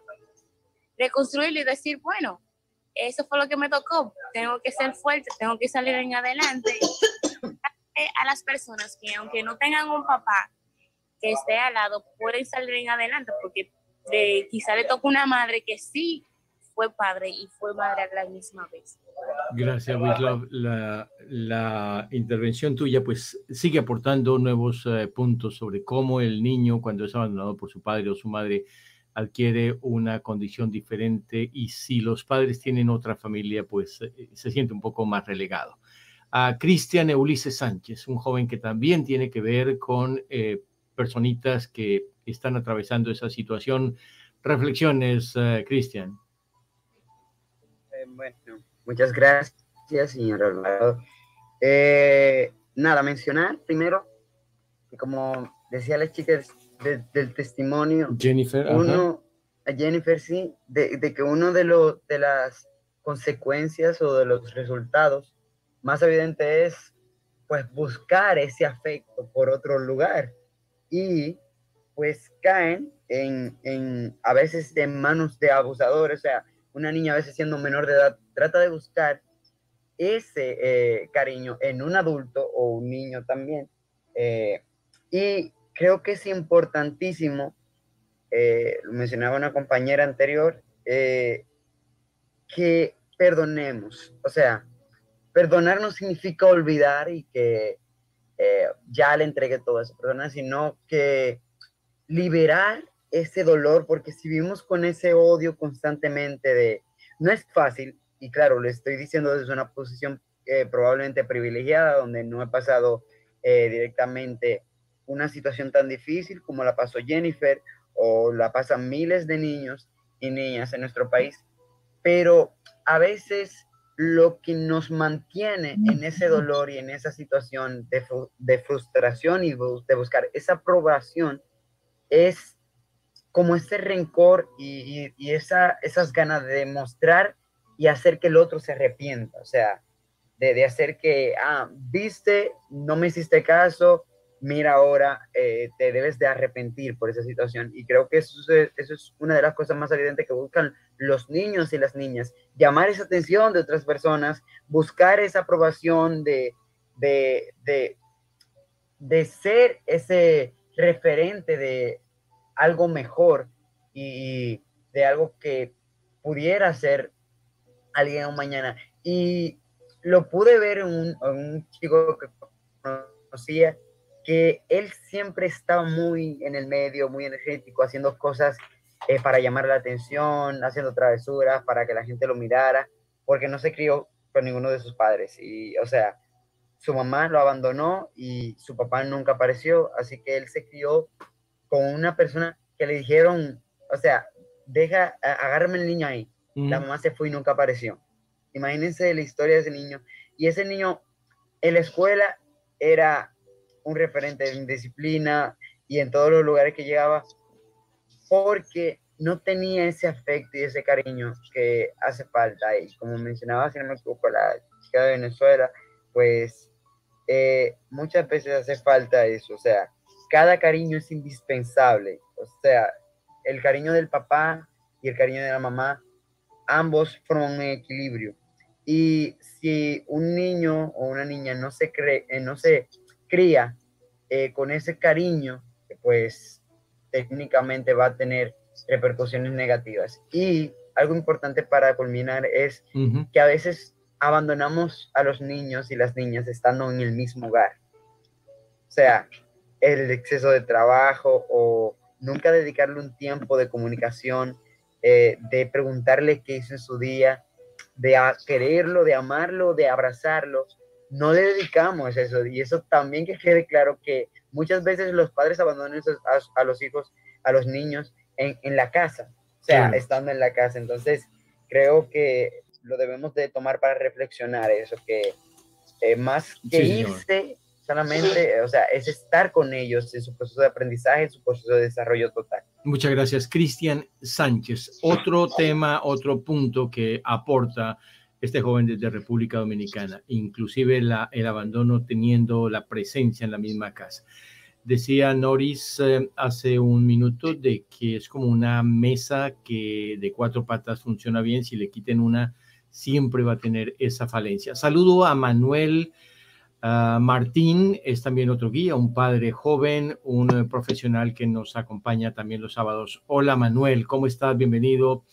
reconstruirlo y decir, bueno, eso fue lo que me tocó, tengo que ser fuerte, tengo que salir en adelante. [COUGHS] A las personas que aunque no tengan un papá que esté al lado, pueden salir en adelante, porque de, quizá le toca una madre que sí fue padre y fue madre a la misma vez. Gracias, Wislav. La, intervención tuya pues sigue aportando nuevos eh, puntos sobre cómo el niño cuando es abandonado por su padre o su madre adquiere una condición diferente y si los padres tienen otra familia pues eh, se siente un poco más relegado. A Cristian Ulises Sánchez, un joven que también tiene que ver con eh, personitas que están atravesando esa situación. Reflexiones, Cristian. Bueno, muchas gracias, señor Alvarado. Eh, nada, mencionar primero que como decía la chica del testimonio, Jennifer, uno, Jennifer sí, de, que uno de, los de las consecuencias o de los resultados más evidente es pues buscar ese afecto por otro lugar y pues caen en, en a veces en manos de abusadores, o sea, una niña a veces siendo menor de edad trata de buscar ese eh, cariño en un adulto o un niño también. Eh, y creo que es importantísimo, eh, lo mencionaba una compañera anterior, que perdonemos. O sea, perdonar no significa olvidar y que ya le entregue todo eso, perdonar, sino que liberar ese dolor, porque si vivimos con ese odio constantemente de, no es fácil, y claro, le estoy diciendo desde una posición eh, probablemente privilegiada, donde no he pasado eh, directamente una situación tan difícil como la pasó Jennifer o la pasan miles de niños y niñas en nuestro país, pero a veces lo que nos mantiene en ese dolor y en esa situación de, de frustración y de buscar esa aprobación es como ese rencor y, esa, esas ganas de demostrar y hacer que el otro se arrepienta, o sea, de, hacer que, ah, viste, no me hiciste caso, mira ahora, eh, te debes de arrepentir por esa situación. Y creo que eso es, eso es una de las cosas más evidentes que buscan los niños y las niñas, llamar esa atención de otras personas, buscar esa aprobación de, de, de, de ser ese referente de algo mejor y de algo que pudiera ser alguien mañana. Y lo pude ver en un, chico que conocía, que él siempre estaba muy en el medio, muy energético, haciendo cosas eh, para llamar la atención, haciendo travesuras para que la gente lo mirara, porque no se crió con ninguno de sus padres. Y, o sea, su mamá lo abandonó y su papá nunca apareció, así que él se crió con una persona que le dijeron, o sea, deja, agárrame el niño ahí. La mamá se fue y nunca apareció. Imagínense la historia de ese niño. Y ese niño en la escuela era un referente en disciplina y en todos los lugares que llegaba, porque no tenía ese afecto y ese cariño que hace falta. Y como mencionaba, si no me equivoco, la chica de Venezuela, pues eh, muchas veces hace falta eso. O sea, cada cariño es indispensable. O sea, el cariño del papá y el cariño de la mamá, ambos forman un equilibrio. Y si un niño o una niña no se, cree, eh, no se cría eh, con ese cariño, pues técnicamente va a tener repercusiones negativas. Y algo importante para culminar es que a veces abandonamos a los niños y las niñas estando en el mismo hogar. O sea, el exceso de trabajo o nunca dedicarle un tiempo de comunicación, eh, de preguntarle qué hizo en su día, de quererlo, de amarlo, de abrazarlo. No le dedicamos eso y eso también que quede claro que muchas veces los padres abandonan a, los hijos, a los niños en, la casa, o sea, estando en la casa. Entonces, creo que lo debemos de tomar para reflexionar eso, que eh, más que irse solamente, o sea, es estar con ellos en su proceso de aprendizaje, en su proceso de desarrollo total. Muchas gracias, Cristian Sánchez. Otro tema, otro punto que aporta este joven desde República Dominicana, inclusive el abandono teniendo la presencia en la misma casa. Decía Noris eh, hace un minuto de que es como una mesa que de cuatro patas funciona bien, si le quiten una, siempre va a tener esa falencia. Saludo a Manuel uh, Martín, es también otro guía, un padre joven, un profesional que nos acompaña también los sábados. Hola Manuel, ¿cómo estás? Bienvenido.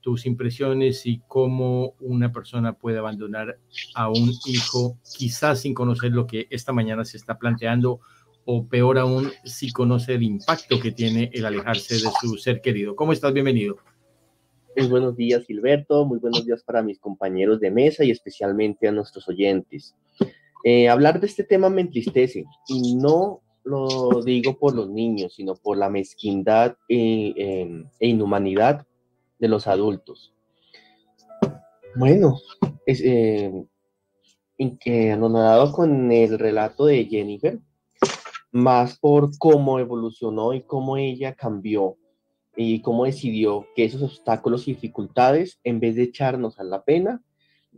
Tus impresiones y cómo una persona puede abandonar a un hijo, quizás sin conocer lo que esta mañana se está planteando o peor aún, si conoce el impacto que tiene el alejarse de su ser querido. ¿Cómo estás? Bienvenido. Muy buenos días, Gilberto. Muy buenos días para mis compañeros de mesa y especialmente a nuestros oyentes. Eh, hablar de este tema me entristece y no lo digo por los niños, sino por la mezquindad e, em, e inhumanidad de los adultos. Bueno, es, eh, anonadado con el relato de Jennifer, más por cómo evolucionó y cómo ella cambió y cómo decidió que esos obstáculos y dificultades, en vez de echarnos a la pena,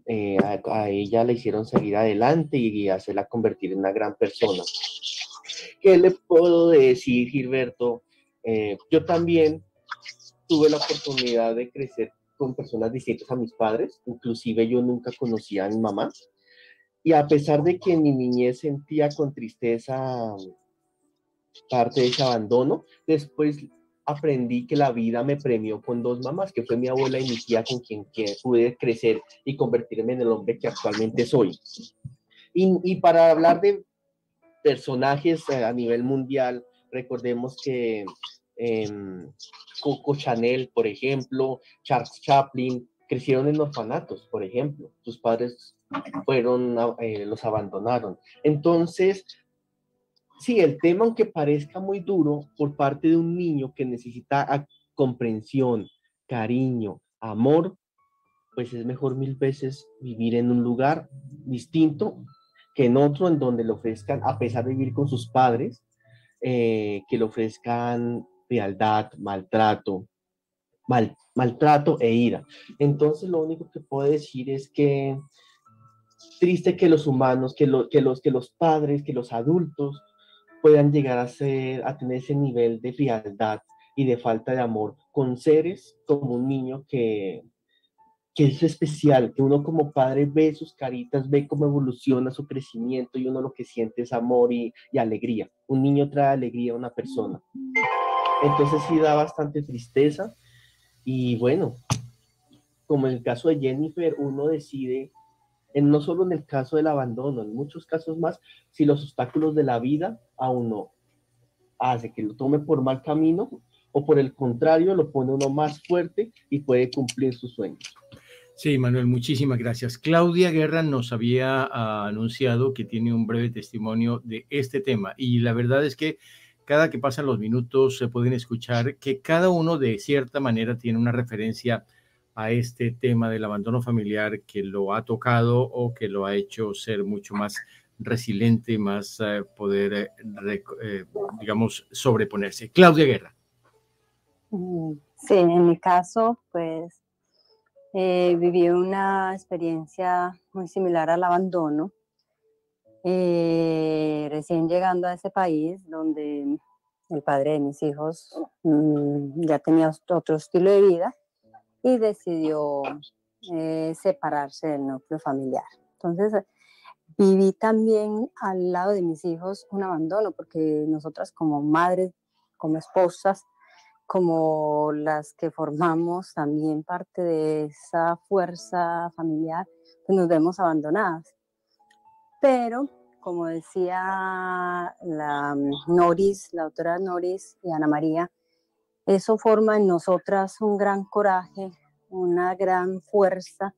eh, a, ella la hicieron seguir adelante y hacerla convertir en una gran persona. ¿Qué le puedo decir, Gilberto? Eh, yo también tuve la oportunidad de crecer con personas distintas a mis padres, inclusive yo nunca conocía a mi mamá, y a pesar de que mi niñez sentía con tristeza parte de ese abandono. Después aprendí que la vida me premió con dos mamás, que fue mi abuela y mi tía con quien pude crecer y convertirme en el hombre que actualmente soy. Y, para hablar de personajes eh, a nivel mundial, recordemos que em, Coco Chanel, por ejemplo, Charles Chaplin, crecieron en orfanatos, por ejemplo. Sus padres fueron, eh, los abandonaron. Entonces, Sí, el tema, aunque parezca muy duro por parte de un niño que necesita comprensión, cariño, amor, pues es mejor mil veces vivir en un lugar distinto que en otro en donde le ofrezcan, a pesar de vivir con sus padres, eh, que le ofrezcan fealdad, maltrato, mal, maltrato e ira. Entonces lo único que puedo decir es que triste que los humanos, que, que, los, que los padres, que los adultos puedan llegar a, ser, a tener ese nivel de frialdad y de falta de amor con seres como un niño que, que es especial, que uno como padre ve sus caritas, ve cómo evoluciona su crecimiento y uno lo que siente es amor y, y alegría. Un niño trae alegría a una persona. Entonces sí da bastante tristeza y bueno, como en el caso de Jennifer, uno decide no solo en el caso del abandono, en muchos casos más, si los obstáculos de la vida a uno hace que lo tome por mal camino o por el contrario lo pone uno más fuerte y puede cumplir sus sueños. Sí, Manuel, muchísimas gracias. Claudia Guerra nos había ah, anunciado que tiene un breve testimonio de este tema y la verdad es que cada que pasan los minutos se pueden escuchar que cada uno de cierta manera tiene una referencia a este tema del abandono familiar que lo ha tocado o que lo ha hecho ser mucho más resiliente, más eh, poder, eh, eh, digamos, sobreponerse. Claudia Guerra. Mm, sí, en mi caso, pues viví una experiencia muy similar al abandono. recién llegando a ese país donde el padre de mis hijos mm, ya tenía otro estilo de vida y decidió eh, separarse del núcleo familiar. Entonces, viví también al lado de mis hijos un abandono, porque nosotras como madres, como esposas, como las que formamos también parte de esa fuerza familiar, pues nos vemos abandonadas. Pero, como decía la mm, Noris, la autora Noris y Ana María, eso forma en nosotras un gran coraje, una gran fuerza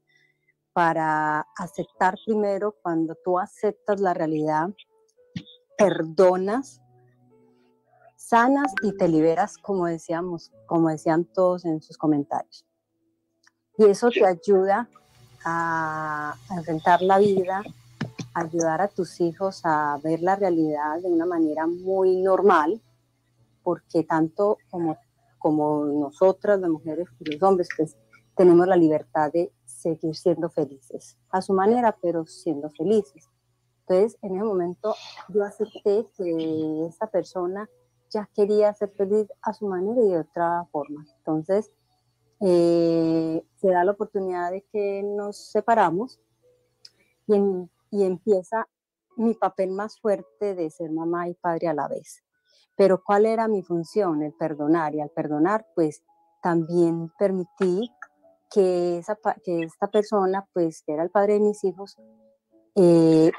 para aceptar primero cuando tú aceptas la realidad, perdonas, sanas y te liberas, como decíamos, como decían todos en sus comentarios. Y eso te ayuda a, enfrentar la vida, ayudar a tus hijos a ver la realidad de una manera muy normal, porque tanto como, como nosotras, las mujeres y los hombres, pues tenemos la libertad de seguir siendo felices, a su manera, pero siendo felices. Entonces, en ese momento yo acepté que esa persona ya quería ser feliz a su manera y de otra forma. Entonces, eh, se da la oportunidad de que nos separamos y, y empieza mi papel más fuerte de ser mamá y padre a la vez. Pero ¿cuál era mi función? El perdonar. Y al perdonar, pues también permití que, esa, que esta persona, pues que era el padre de mis hijos, eh,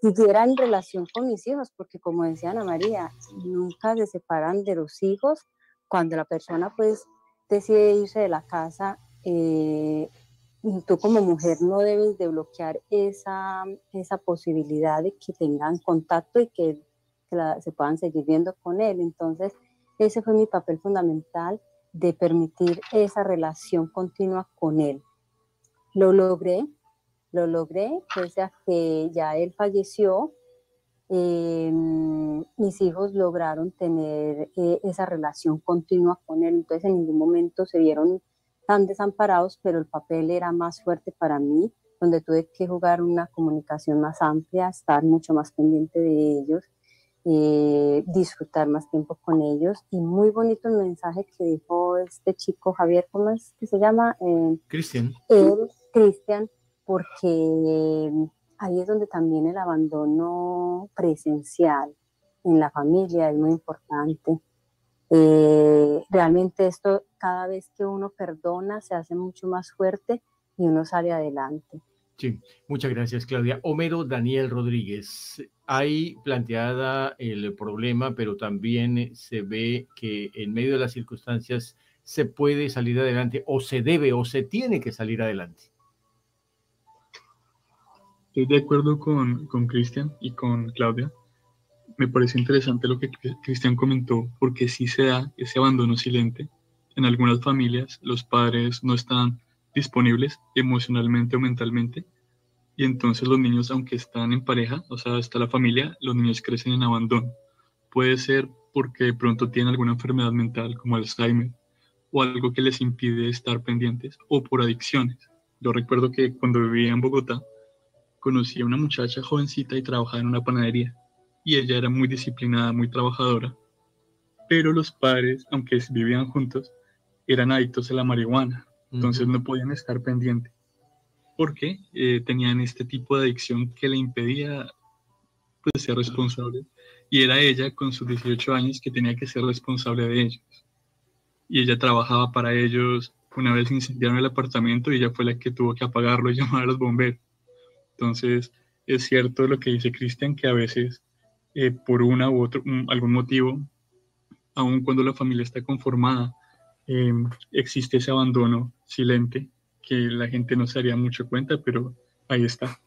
siguiera en relación con mis hijos, porque como decía Ana María, nunca se separan de los hijos. Cuando la persona pues decide irse de la casa, eh, tú como mujer no debes de bloquear esa, esa posibilidad de que tengan contacto y que, se puedan seguir viendo con él. Entonces, ese fue mi papel fundamental de permitir esa relación continua con él. Lo logré, lo logré, pese a que ya él falleció, em, mis hijos lograron tener eh, esa relación continua con él, entonces en ningún momento se vieron tan desamparados, pero el papel era más fuerte para mí, donde tuve que jugar una comunicación más amplia, estar mucho más pendiente de ellos eh, disfrutar más tiempo con ellos. Y muy bonito el mensaje que dijo este chico Javier, ¿cómo es que se llama? Eh, Cristian. Cristian, porque ahí es donde también el abandono presencial en la familia es muy importante. Eh, realmente esto, cada vez que uno perdona, se hace mucho más fuerte y uno sale adelante. Sí, muchas gracias, Claudia. Homero Daniel Rodríguez, hay planteada el problema, pero también se ve que en medio de las circunstancias se puede salir adelante o se debe o se tiene que salir adelante. Estoy de acuerdo con Cristian y con Claudia. Me parece interesante lo que Cristian comentó, porque sí se da ese abandono silente. En algunas familias los padres no están disponibles emocionalmente o mentalmente. Y entonces los niños, aunque están en pareja, o sea, está la familia, los niños crecen en abandono. Puede ser porque de pronto tienen alguna enfermedad mental como Alzheimer o algo que les impide estar pendientes o por adicciones. Yo recuerdo que cuando vivía en Bogotá, conocí a una muchacha jovencita y trabajaba en una panadería. Y ella era muy disciplinada, muy trabajadora. Pero los padres, aunque vivían juntos, eran adictos a la marihuana entonces no podían estar pendientes porque eh, tenían este tipo de adicción que le impedía pues, ser responsable. Y era ella con sus 18 años que tenía que ser responsable de ellos. Y ella trabajaba para ellos. Una vez incendiaron el apartamento y ella fue la que tuvo que apagarlo y [LAUGHS] llamar a los bomberos. Entonces, es cierto lo que dice Cristian, que a veces, eh, por una u otro, algún motivo, aun cuando la familia está conformada, Em, existe ese abandono silente que la gente no se haría mucho cuenta, pero ahí está.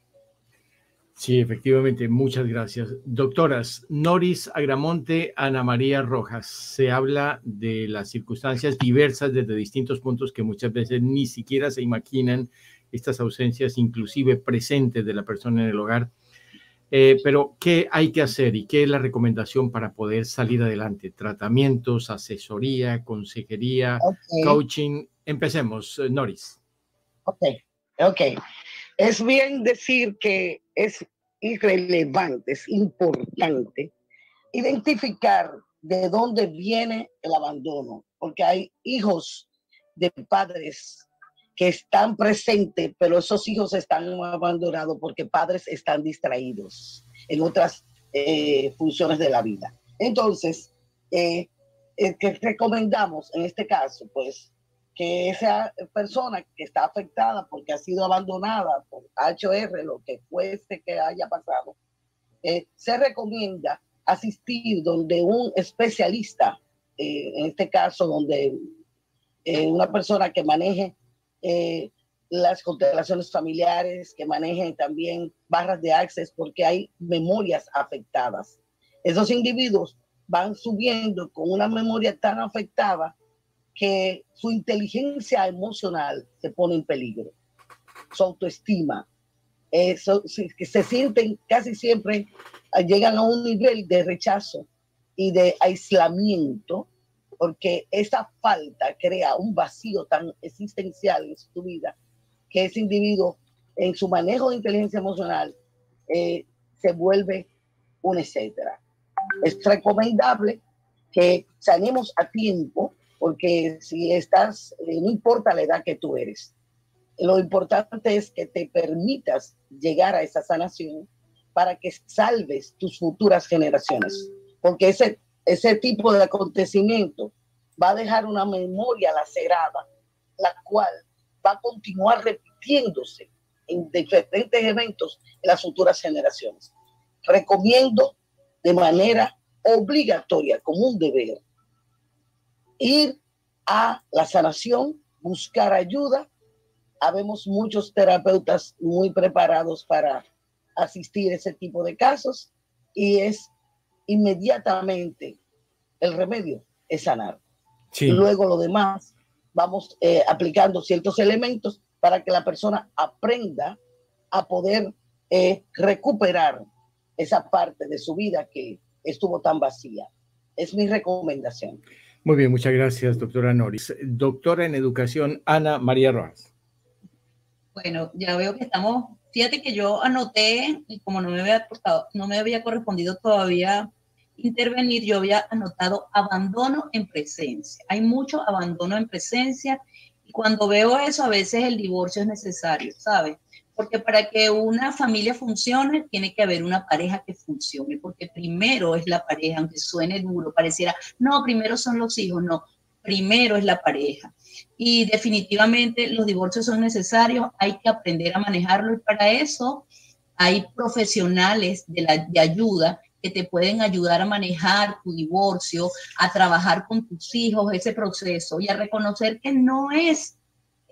Sí, efectivamente, muchas gracias. Doctoras, Noris Agramonte, Ana María Rojas, se habla de las circunstancias diversas desde distintos puntos que muchas veces ni siquiera se imaginan estas ausencias, inclusive presentes de la persona en el hogar. Eh, pero, ¿qué hay que hacer y qué es la recomendación para poder salir adelante? Tratamientos, asesoría, consejería, coaching. Empecemos, eh, Noris. Ok, ok. Es bien decir que es irrelevante, es importante identificar de dónde viene el abandono, porque hay hijos de padres que están presentes, pero esos hijos están abandonados porque padres están distraídos en otras eh, funciones de la vida. Entonces, eh, ¿qué recomendamos en este caso? Pues que esa persona que está afectada porque ha sido abandonada por HR, lo que fuese que haya pasado, eh, se recomienda asistir donde un especialista, eh, en este caso donde una persona que maneje las constelaciones familiares, que maneje también barras de access, porque hay memorias afectadas. Esos individuos van subiendo con una memoria tan afectada que su inteligencia emocional se pone en peligro, su autoestima, eso, que se sienten casi siempre, llegan a un nivel de rechazo y de aislamiento, porque esa falta crea un vacío tan existencial en su vida que ese individuo en su manejo de inteligencia emocional eh, se vuelve un etcétera. Es recomendable que sanemos a tiempo, porque si estás, eh, no importa la edad que tú eres, lo importante es que te permitas llegar a esa sanación para que salves tus futuras generaciones, porque ese, ese tipo de acontecimiento va a dejar una memoria lacerada, la cual va a continuar repitiéndose en diferentes eventos en las futuras generaciones. Recomiendo de manera obligatoria, como un deber, ir a la sanación, buscar ayuda. Habemos muchos terapeutas muy preparados para asistir a ese tipo de casos y es inmediatamente el remedio es sanar. Y luego lo demás vamos eh, aplicando ciertos elementos para que la persona aprenda a poder eh, recuperar esa parte de su vida que estuvo tan vacía. Es mi recomendación. Muy bien, muchas gracias, doctora Noris. Doctora en educación, Ana María Rojas. Bueno, ya veo que estamos, fíjate que yo anoté, y como no me había no me había correspondido todavía intervenir, yo había anotado abandono en presencia. Hay mucho abandono en presencia y cuando veo eso, a veces el divorcio es necesario, ¿sabes? Porque para que una familia funcione, tiene que haber una pareja que funcione, porque primero es la pareja, aunque suene duro, pareciera, no, primero son los hijos, no, primero es la pareja. Y definitivamente los divorcios son necesarios, hay que aprender a manejarlo y para eso hay profesionales de, la, de ayuda que te pueden ayudar a manejar tu divorcio, a trabajar con tus hijos ese proceso y a reconocer que no es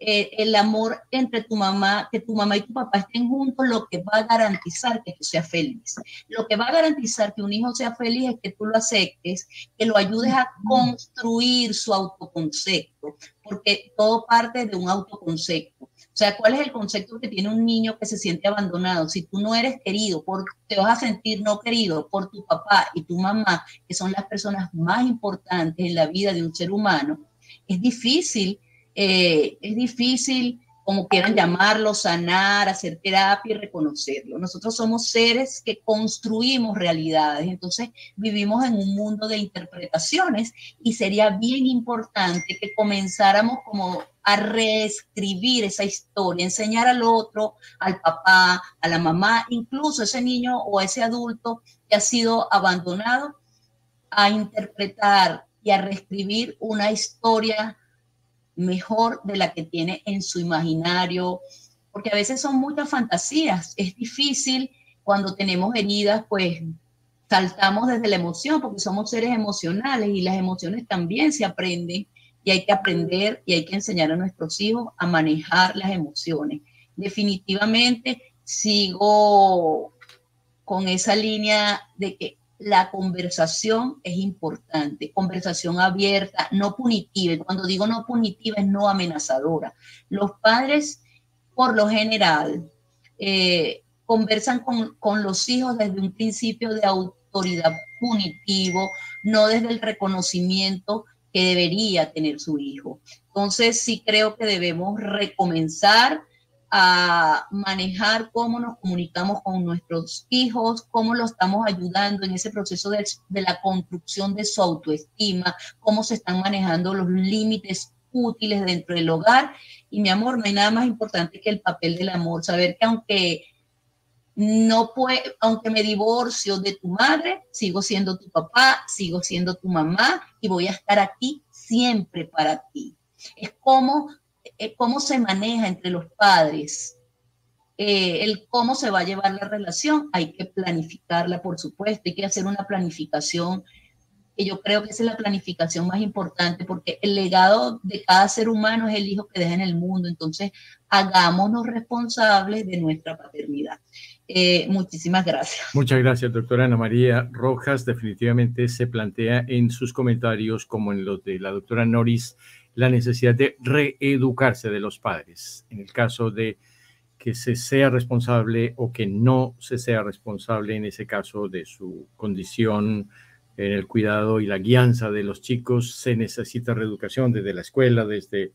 eh, el amor entre tu mamá, que tu mamá y tu papá estén juntos, lo que va a garantizar que tú seas feliz. Lo que va a garantizar que un hijo sea feliz es que tú lo aceptes, que lo ayudes a construir su autoconcepto, porque todo parte de un autoconcepto. O sea, ¿cuál es el concepto que tiene un niño que se siente abandonado? Si tú no eres querido, te vas a sentir no querido por tu papá y tu mamá, que son las personas más importantes en la vida de un ser humano, es difícil eh, es difícil, como quieran llamarlo, sanar, hacer terapia y reconocerlo. Nosotros somos seres que construimos realidades, entonces vivimos en un mundo de interpretaciones y sería bien importante que comenzáramos como a reescribir esa historia, enseñar al otro, al papá, a la mamá, incluso ese niño o ese adulto que ha sido abandonado, a interpretar y a reescribir una historia mejor de la que tiene en su imaginario, porque a veces son muchas fantasías. Es difícil cuando tenemos heridas, pues saltamos desde la emoción, porque somos seres emocionales y las emociones también se aprenden y hay que aprender y hay que enseñar a nuestros hijos a manejar las emociones. Definitivamente sigo con esa línea de que la conversación es importante, conversación abierta, no punitiva. Y cuando digo no punitiva es no amenazadora. Los padres, por lo general, eh, conversan con, con los hijos desde un principio de autoridad punitivo, no desde el reconocimiento que debería tener su hijo. Entonces, sí creo que debemos recomenzar a manejar cómo nos comunicamos con nuestros hijos, cómo lo estamos ayudando en ese proceso de, la construcción de su autoestima, cómo se están manejando los límites útiles dentro del hogar. Y mi amor, no hay nada más importante que el papel del amor, saber que aunque no puede, aunque me divorcio de tu madre, sigo siendo tu papá, sigo siendo tu mamá y voy a estar aquí siempre para ti. Es cómo, eh, cómo se maneja entre los padres, eh, el cómo se va a llevar la relación. Hay que planificarla, por supuesto, hay que hacer una planificación que yo creo que esa es la planificación más importante, porque el legado de cada ser humano es el hijo que deja en el mundo. Entonces, hagámonos responsables de nuestra paternidad. Eh, muchísimas gracias. Muchas gracias, doctora Ana María Rojas. Definitivamente se plantea en sus comentarios, como en los de la doctora Noris, la necesidad de reeducarse de los padres. En el caso de que se sea responsable o que no se sea responsable, en ese caso de su condición en el cuidado y la guianza de los chicos, se necesita reeducación desde la escuela, desde,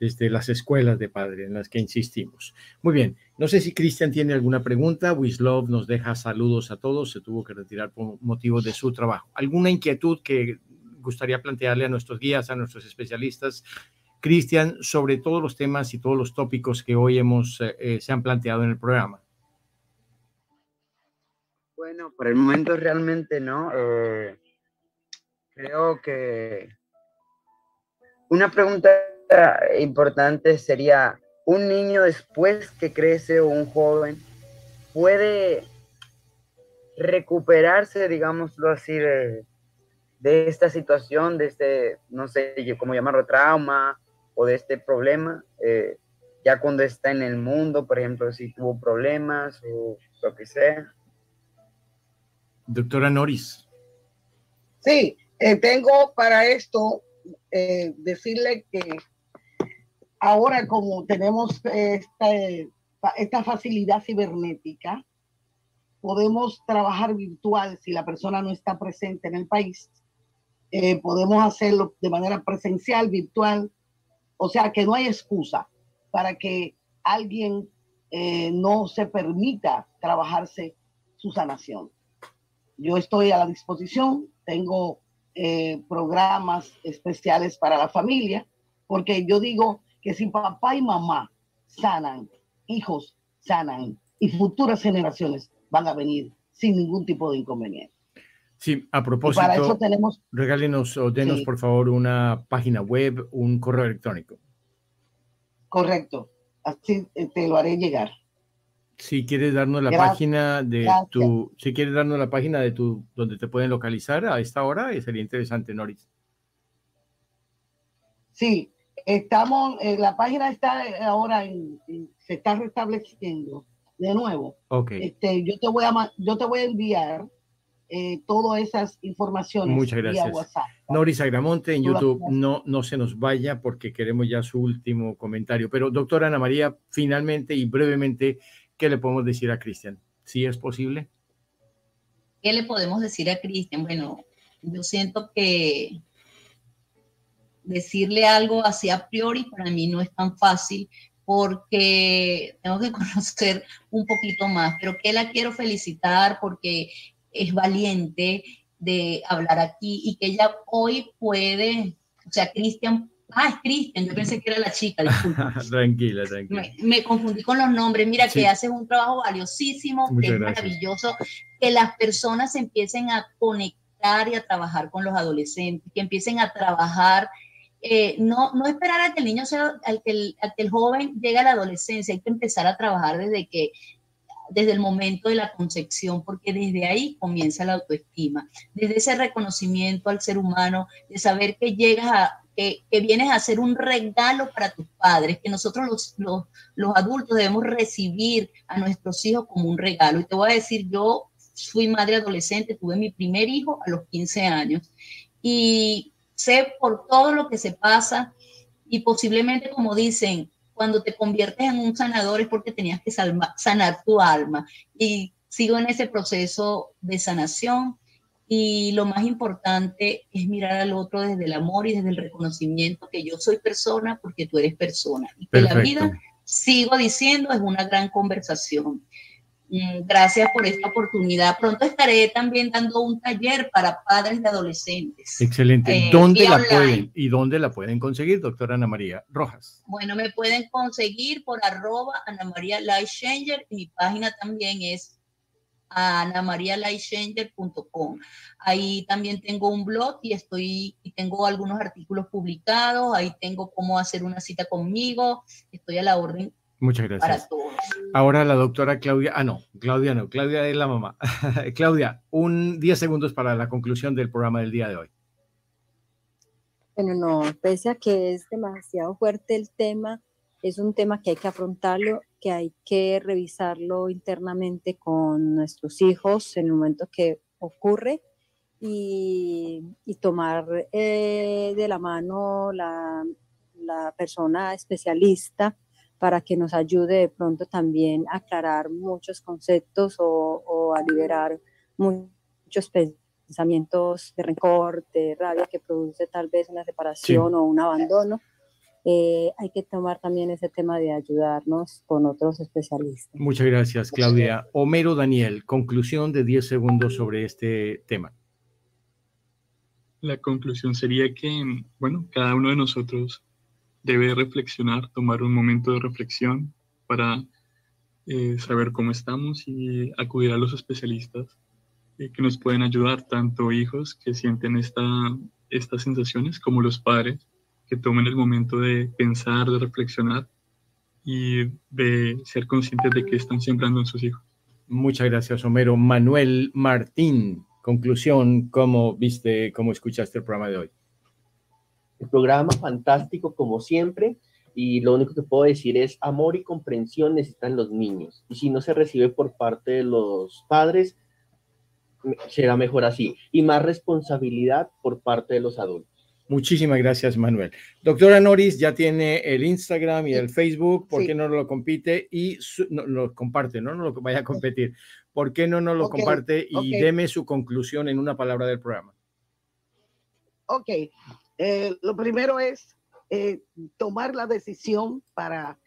desde las escuelas de padre en las que insistimos. Muy bien, no sé si Cristian tiene alguna pregunta. Wislov nos deja saludos a todos, se tuvo que retirar por motivo de su trabajo. ¿Alguna inquietud que gustaría plantearle a nuestros guías, a nuestros especialistas? Cristian, sobre todos los temas y todos los tópicos que hoy hemos, eh, eh, se han planteado en el programa. Bueno, por el momento realmente no. Eh, creo que una pregunta importante sería, ¿un niño después que crece o un joven puede recuperarse, digámoslo así, de, esta situación, de este, no sé cómo llamarlo, trauma o de este problema? Eh, ya cuando está en el mundo, por ejemplo, si tuvo problemas o lo que sea. Doctora Noris. Sí, eh, tengo para esto eh, decirle que ahora como tenemos esta, esta facilidad cibernética, podemos trabajar virtual si la persona no está presente en el país. Eh, podemos hacerlo de manera presencial, virtual. O sea que no hay excusa para que alguien no se permita trabajarse su sanación. Yo estoy a la disposición, tengo eh, programas especiales para la familia, porque yo digo que si papá y mamá sanan, hijos sanan y futuras generaciones van a venir sin ningún tipo de inconveniente. Sí, a propósito, para eso tenemos, regálenos o denos por favor una página web, un correo electrónico. Correcto, así eh, te lo haré llegar. Si quieres darnos la página de tu, si quieres darnos la página de tu, donde te pueden localizar a esta hora, eh, sería interesante, Noris. Sí, estamos, eh, la página está ahora, en, se está restableciendo de nuevo. Ok. Este, yo te voy a, yo te voy a enviar eh, todas esas informaciones. Muchas gracias. Noris Agramonte en YouTube, no, no se nos vaya porque queremos ya su último comentario. Pero doctora Ana María, finalmente y brevemente, ¿qué le podemos decir a Cristian? ¿Sí es posible? ¿Qué le podemos decir a Cristian? Bueno, yo siento que decirle algo así a priori para mí no es tan fácil porque tengo que [LAUGHS] conocer un poquito más, pero que la quiero felicitar porque es valiente de hablar aquí y que ella hoy puede, o sea, Cristian Ah, es Cristian, yo pensé que era la chica, [LAUGHS] tranquila, tranquila. Me, confundí con los nombres. Mira que haces un trabajo valiosísimo, que es maravilloso, que las personas empiecen a conectar y a trabajar con los adolescentes, que empiecen a trabajar, eh, no, no esperar a que el niño sea, al que el, que el joven llegue a la adolescencia, hay que empezar a trabajar desde que desde el momento de la concepción, porque desde ahí comienza la autoestima, desde ese reconocimiento al ser humano, de saber que llegas a, que, vienes a hacer un regalo para tus padres, que nosotros los, los, los, adultos debemos recibir a nuestros hijos como un regalo. Y te voy a decir, yo fui madre adolescente, tuve mi primer hijo a los 15 años y sé por todo lo que se pasa y posiblemente, como dicen, cuando te conviertes en un sanador es porque tenías que sanar tu alma. Y sigo en ese proceso de sanación y lo más importante es mirar al otro desde el amor y desde el reconocimiento que yo soy persona porque tú eres persona. Y que la vida, sigo diciendo, es una gran conversación. Mm, gracias por esta oportunidad. Pronto estaré también dando un taller para padres de adolescentes. Excelente. Eh, ¿Dónde la pueden y dónde la pueden conseguir, doctora Ana María Rojas? Bueno, me pueden conseguir por arroba Ana María Life Changer. Mi página también es a anamarialaishanger.com. Ahí también tengo un blog y estoy y tengo algunos artículos publicados. Ahí tengo cómo hacer una cita conmigo. Estoy a la orden Muchas gracias. Ahora la doctora Claudia, ah, no, Claudia no, Claudia es la mamá. [LAUGHS] Claudia, un 10 segundos para la conclusión del programa del día de hoy. Bueno, no, pese a que es demasiado fuerte el tema, es un tema que hay que afrontarlo, que hay que revisarlo internamente con nuestros hijos en el momento que ocurre y, tomar eh, de la mano la, la persona especialista para que nos ayude de pronto también a aclarar muchos conceptos o, a liberar muchos pensamientos de rencor, de rabia que produce tal vez una separación o un abandono. Eh, hay que tomar también ese tema de ayudarnos con otros especialistas. Muchas gracias, Claudia. Homero Daniel, conclusión de 10 segundos sobre este tema. La conclusión sería que, bueno, cada uno de nosotros debe reflexionar, tomar un momento de reflexión para eh, saber cómo estamos y acudir a los especialistas eh, que nos pueden ayudar, tanto hijos que sienten esta, estas sensaciones como los padres que tomen el momento de pensar, de reflexionar y de ser conscientes de que están sembrando en sus hijos. Muchas gracias, Homero. Manuel Martín, conclusión, ¿cómo viste, cómo escuchaste el programa de hoy? El programa fantástico como siempre y lo único que puedo decir es amor y comprensión necesitan los niños y si no se recibe por parte de los padres será mejor así y más responsabilidad por parte de los adultos. Muchísimas gracias, Manuel. Doctora Noris ya tiene el Instagram y el Facebook. ¿Por qué no lo compite y no, lo comparte? No, no lo vaya a competir. ¿Por qué no nos lo comparte y deme su conclusión en una palabra del programa? Ok, eh, lo primero es eh, tomar la decisión para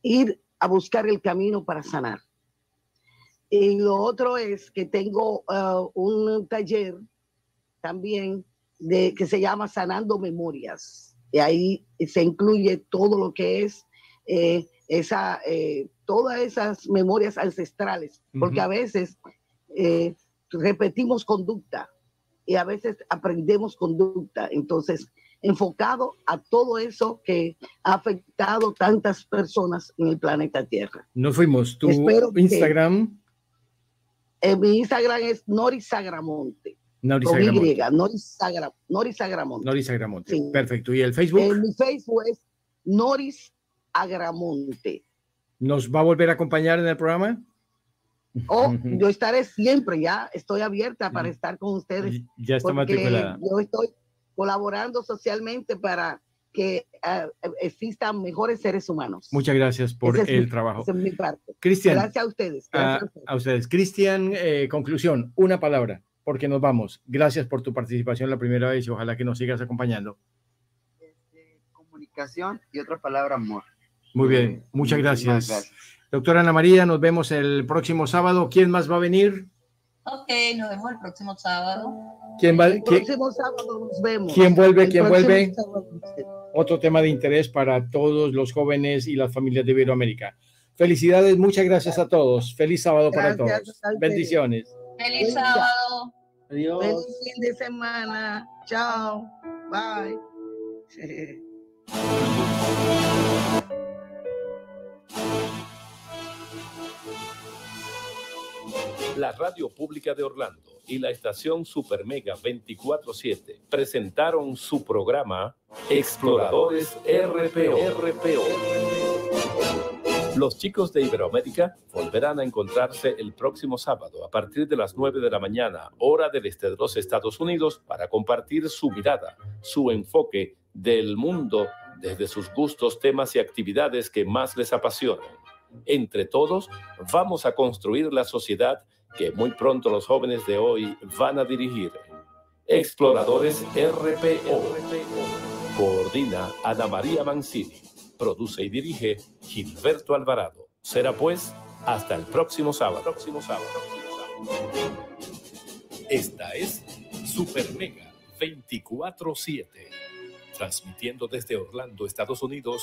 ir a buscar el camino para sanar. Y lo otro es que tengo uh, un taller también de, que se llama Sanando Memorias. Y ahí se incluye todo lo que es eh, esa, todas esas memorias ancestrales, porque a veces repetimos conducta y a veces aprendemos conducta. Entonces, enfocado a todo eso que ha afectado tantas personas en el planeta Tierra. Nos fuimos. ¿Tu Instagram? Eh, mi Instagram es Norisagramonte. Norisagramonte. Norisagramonte. Norisagramonte. Perfecto. ¿Y el Facebook? Eh, mi Facebook es Noris Agramonte. ¿Nos va a volver a acompañar en el programa? Oh, yo estaré siempre, ya estoy abierta para estar con ustedes. Ya está matriculada. Yo estoy colaborando socialmente para que uh, existan mejores seres humanos. Muchas gracias por el trabajo. es mi parte. Cristian. Gracias a ustedes. a, ustedes. Cristian, eh, conclusión, una palabra, porque nos vamos. Gracias por tu participación la primera vez y ojalá que nos sigas acompañando. Este, comunicación y otra palabra, amor. Muy bien, muchas gracias. Doctora Ana María, nos vemos el próximo sábado. ¿Quién más va a venir? Ok, nos vemos el próximo sábado. ¿Quién va, el próximo sábado nos vemos. ¿Quién vuelve? ¿Quién vuelve? Otro tema de interés para todos los jóvenes y las familias de Iberoamérica. Felicidades, muchas gracias a todos. Feliz sábado para todos. Bendiciones. Feliz sábado. Adiós. Feliz fin de semana. Chao. Bye. [LAUGHS] La Radio Pública de Orlando y la estación Super Mega 24-7 presentaron su programa Exploradores RPO. Los chicos de Iberoamérica volverán a encontrarse el próximo sábado a partir de las 9 de la mañana, hora del este de los Estados Unidos, para compartir su mirada, su enfoque del mundo desde sus gustos, temas y actividades que más les apasionan. Entre todos, vamos a construir la sociedad que muy pronto los jóvenes de hoy van a dirigir. Exploradores RPO. Coordina Ana María Mancini. Produce y dirige Gilberto Alvarado. Será pues hasta el próximo sábado. Esta es Super Mega 24-7. Transmitiendo desde Orlando, Estados Unidos